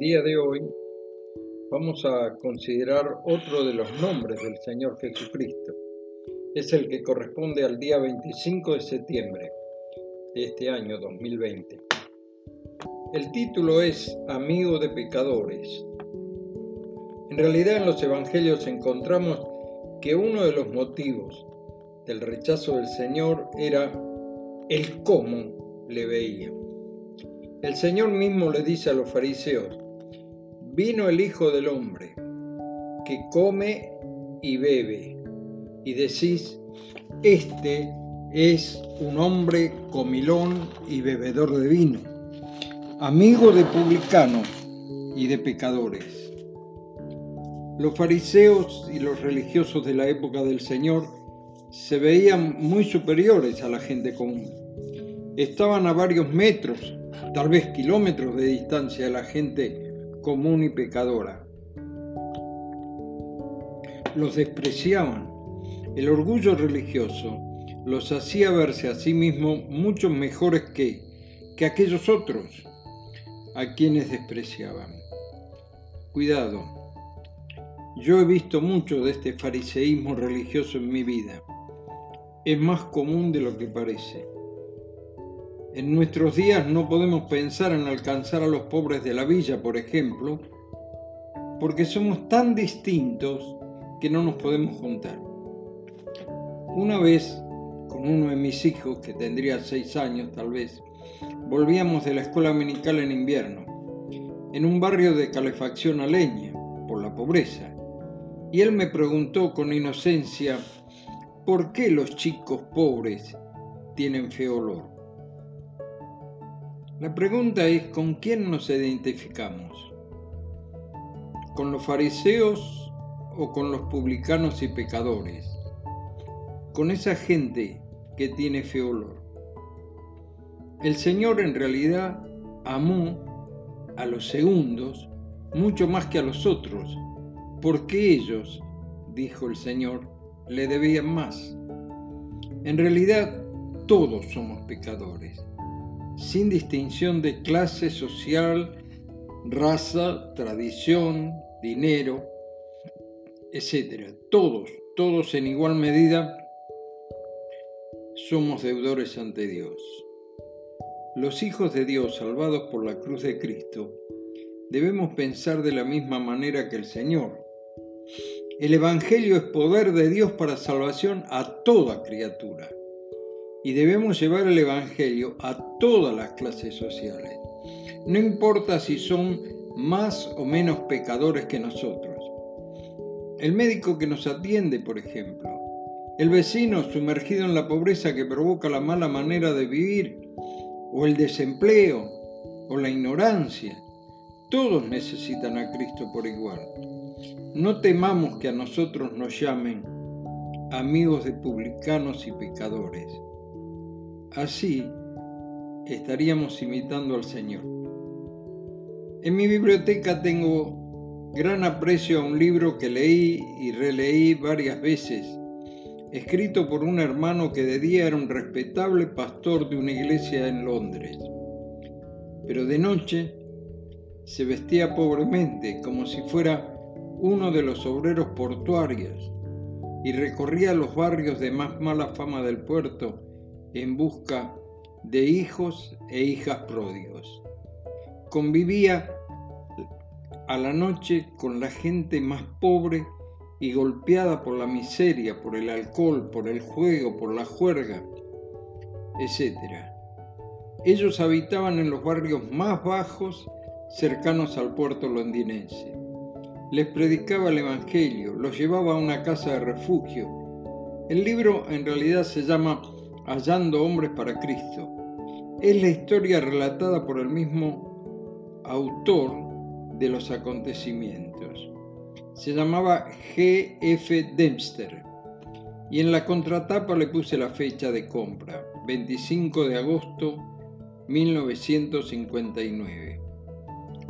día de hoy vamos a considerar otro de los nombres del Señor Jesucristo. Es el que corresponde al día 25 de septiembre de este año 2020. El título es Amigo de Pecadores. En realidad en los Evangelios encontramos que uno de los motivos del rechazo del Señor era el cómo le veía. El Señor mismo le dice a los fariseos, vino el Hijo del Hombre, que come y bebe, y decís, este es un hombre comilón y bebedor de vino, amigo de publicanos y de pecadores. Los fariseos y los religiosos de la época del Señor se veían muy superiores a la gente común. Estaban a varios metros, tal vez kilómetros de distancia de la gente común y pecadora. Los despreciaban. El orgullo religioso los hacía verse a sí mismos mucho mejores que, que aquellos otros a quienes despreciaban. Cuidado, yo he visto mucho de este fariseísmo religioso en mi vida. Es más común de lo que parece. En nuestros días no podemos pensar en alcanzar a los pobres de la villa, por ejemplo, porque somos tan distintos que no nos podemos juntar. Una vez, con uno de mis hijos, que tendría seis años tal vez, volvíamos de la escuela dominical en invierno, en un barrio de calefacción a leña, por la pobreza, y él me preguntó con inocencia, ¿por qué los chicos pobres tienen feo olor? La pregunta es, ¿con quién nos identificamos? ¿Con los fariseos o con los publicanos y pecadores? Con esa gente que tiene fe olor. El Señor en realidad amó a los segundos mucho más que a los otros, porque ellos, dijo el Señor, le debían más. En realidad, todos somos pecadores sin distinción de clase social, raza, tradición, dinero, etc. Todos, todos en igual medida somos deudores ante Dios. Los hijos de Dios salvados por la cruz de Cristo debemos pensar de la misma manera que el Señor. El Evangelio es poder de Dios para salvación a toda criatura y debemos llevar el Evangelio a todas las clases sociales. No importa si son más o menos pecadores que nosotros. El médico que nos atiende, por ejemplo. El vecino sumergido en la pobreza que provoca la mala manera de vivir. O el desempleo. O la ignorancia. Todos necesitan a Cristo por igual. No temamos que a nosotros nos llamen amigos de publicanos y pecadores. Así estaríamos imitando al Señor. En mi biblioteca tengo gran aprecio a un libro que leí y releí varias veces, escrito por un hermano que de día era un respetable pastor de una iglesia en Londres, pero de noche se vestía pobremente como si fuera uno de los obreros portuarios y recorría los barrios de más mala fama del puerto en busca de hijos e hijas pródigos. Convivía a la noche con la gente más pobre y golpeada por la miseria, por el alcohol, por el juego, por la juerga, etc. Ellos habitaban en los barrios más bajos cercanos al puerto londinense. Les predicaba el Evangelio, los llevaba a una casa de refugio. El libro en realidad se llama Hallando hombres para Cristo. Es la historia relatada por el mismo autor de los acontecimientos. Se llamaba G. F. Dempster y en la contratapa le puse la fecha de compra, 25 de agosto 1959.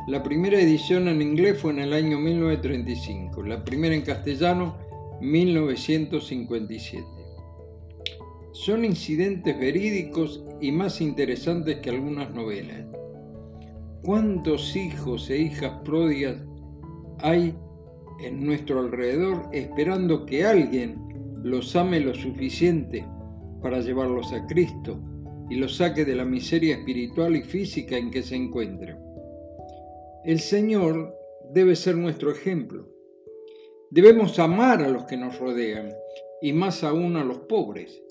La primera edición en inglés fue en el año 1935, la primera en castellano 1957. Son incidentes verídicos y más interesantes que algunas novelas. ¿Cuántos hijos e hijas pródigas hay en nuestro alrededor esperando que alguien los ame lo suficiente para llevarlos a Cristo y los saque de la miseria espiritual y física en que se encuentran? El Señor debe ser nuestro ejemplo. Debemos amar a los que nos rodean y más aún a los pobres.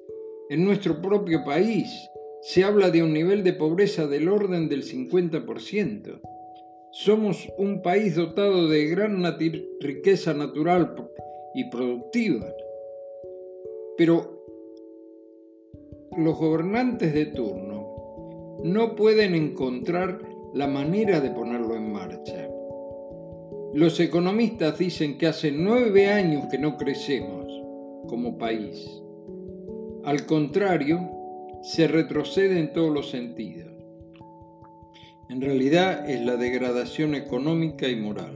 En nuestro propio país se habla de un nivel de pobreza del orden del 50%. Somos un país dotado de gran riqueza natural y productiva. Pero los gobernantes de turno no pueden encontrar la manera de ponerlo en marcha. Los economistas dicen que hace nueve años que no crecemos como país. Al contrario, se retrocede en todos los sentidos. En realidad es la degradación económica y moral.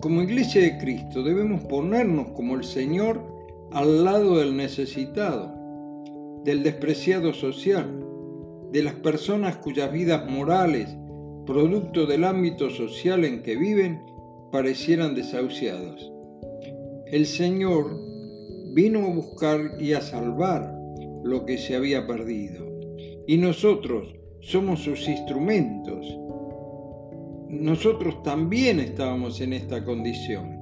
Como Iglesia de Cristo debemos ponernos como el Señor al lado del necesitado, del despreciado social, de las personas cuyas vidas morales producto del ámbito social en que viven, parecieran desahuciados. El Señor vino a buscar y a salvar lo que se había perdido. Y nosotros somos sus instrumentos. Nosotros también estábamos en esta condición.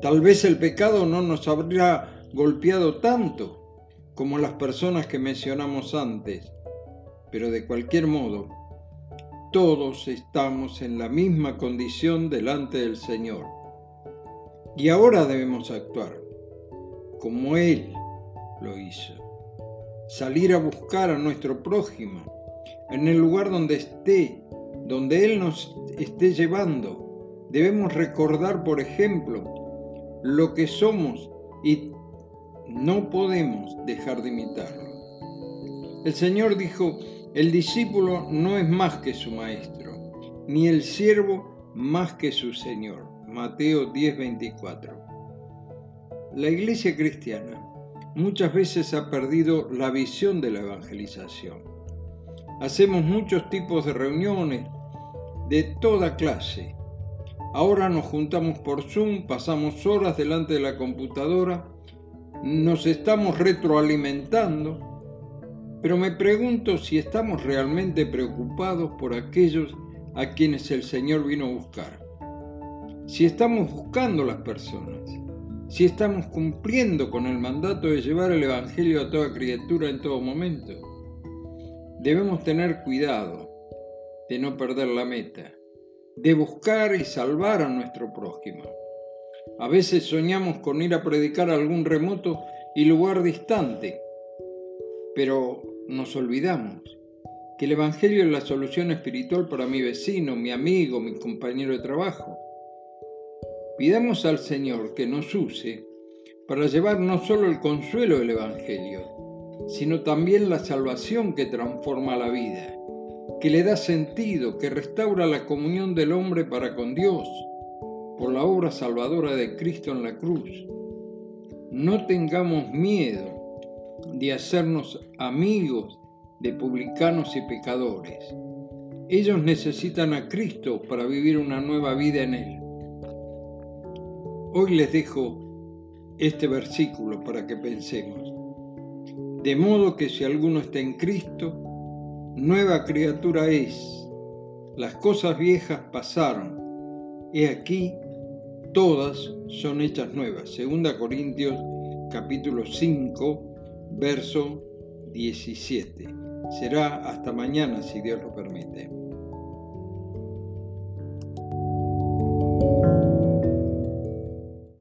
Tal vez el pecado no nos habría golpeado tanto como las personas que mencionamos antes, pero de cualquier modo, todos estamos en la misma condición delante del Señor. Y ahora debemos actuar como Él lo hizo. Salir a buscar a nuestro prójimo en el lugar donde esté, donde Él nos esté llevando. Debemos recordar, por ejemplo, lo que somos y no podemos dejar de imitarlo. El Señor dijo, el discípulo no es más que su maestro, ni el siervo más que su Señor. Mateo 10:24. La iglesia cristiana muchas veces ha perdido la visión de la evangelización. Hacemos muchos tipos de reuniones de toda clase. Ahora nos juntamos por Zoom, pasamos horas delante de la computadora, nos estamos retroalimentando pero me pregunto si estamos realmente preocupados por aquellos a quienes el Señor vino a buscar. Si estamos buscando las personas, si estamos cumpliendo con el mandato de llevar el Evangelio a toda criatura en todo momento. Debemos tener cuidado de no perder la meta, de buscar y salvar a nuestro prójimo. A veces soñamos con ir a predicar a algún remoto y lugar distante, pero nos olvidamos que el Evangelio es la solución espiritual para mi vecino, mi amigo, mi compañero de trabajo. Pidamos al Señor que nos use para llevar no solo el consuelo del Evangelio, sino también la salvación que transforma la vida, que le da sentido, que restaura la comunión del hombre para con Dios por la obra salvadora de Cristo en la cruz. No tengamos miedo de hacernos amigos de publicanos y pecadores. Ellos necesitan a Cristo para vivir una nueva vida en Él. Hoy les dejo este versículo para que pensemos. De modo que si alguno está en Cristo, nueva criatura es. Las cosas viejas pasaron. He aquí, todas son hechas nuevas. Segunda Corintios capítulo 5, verso 17. Será hasta mañana si Dios lo permite.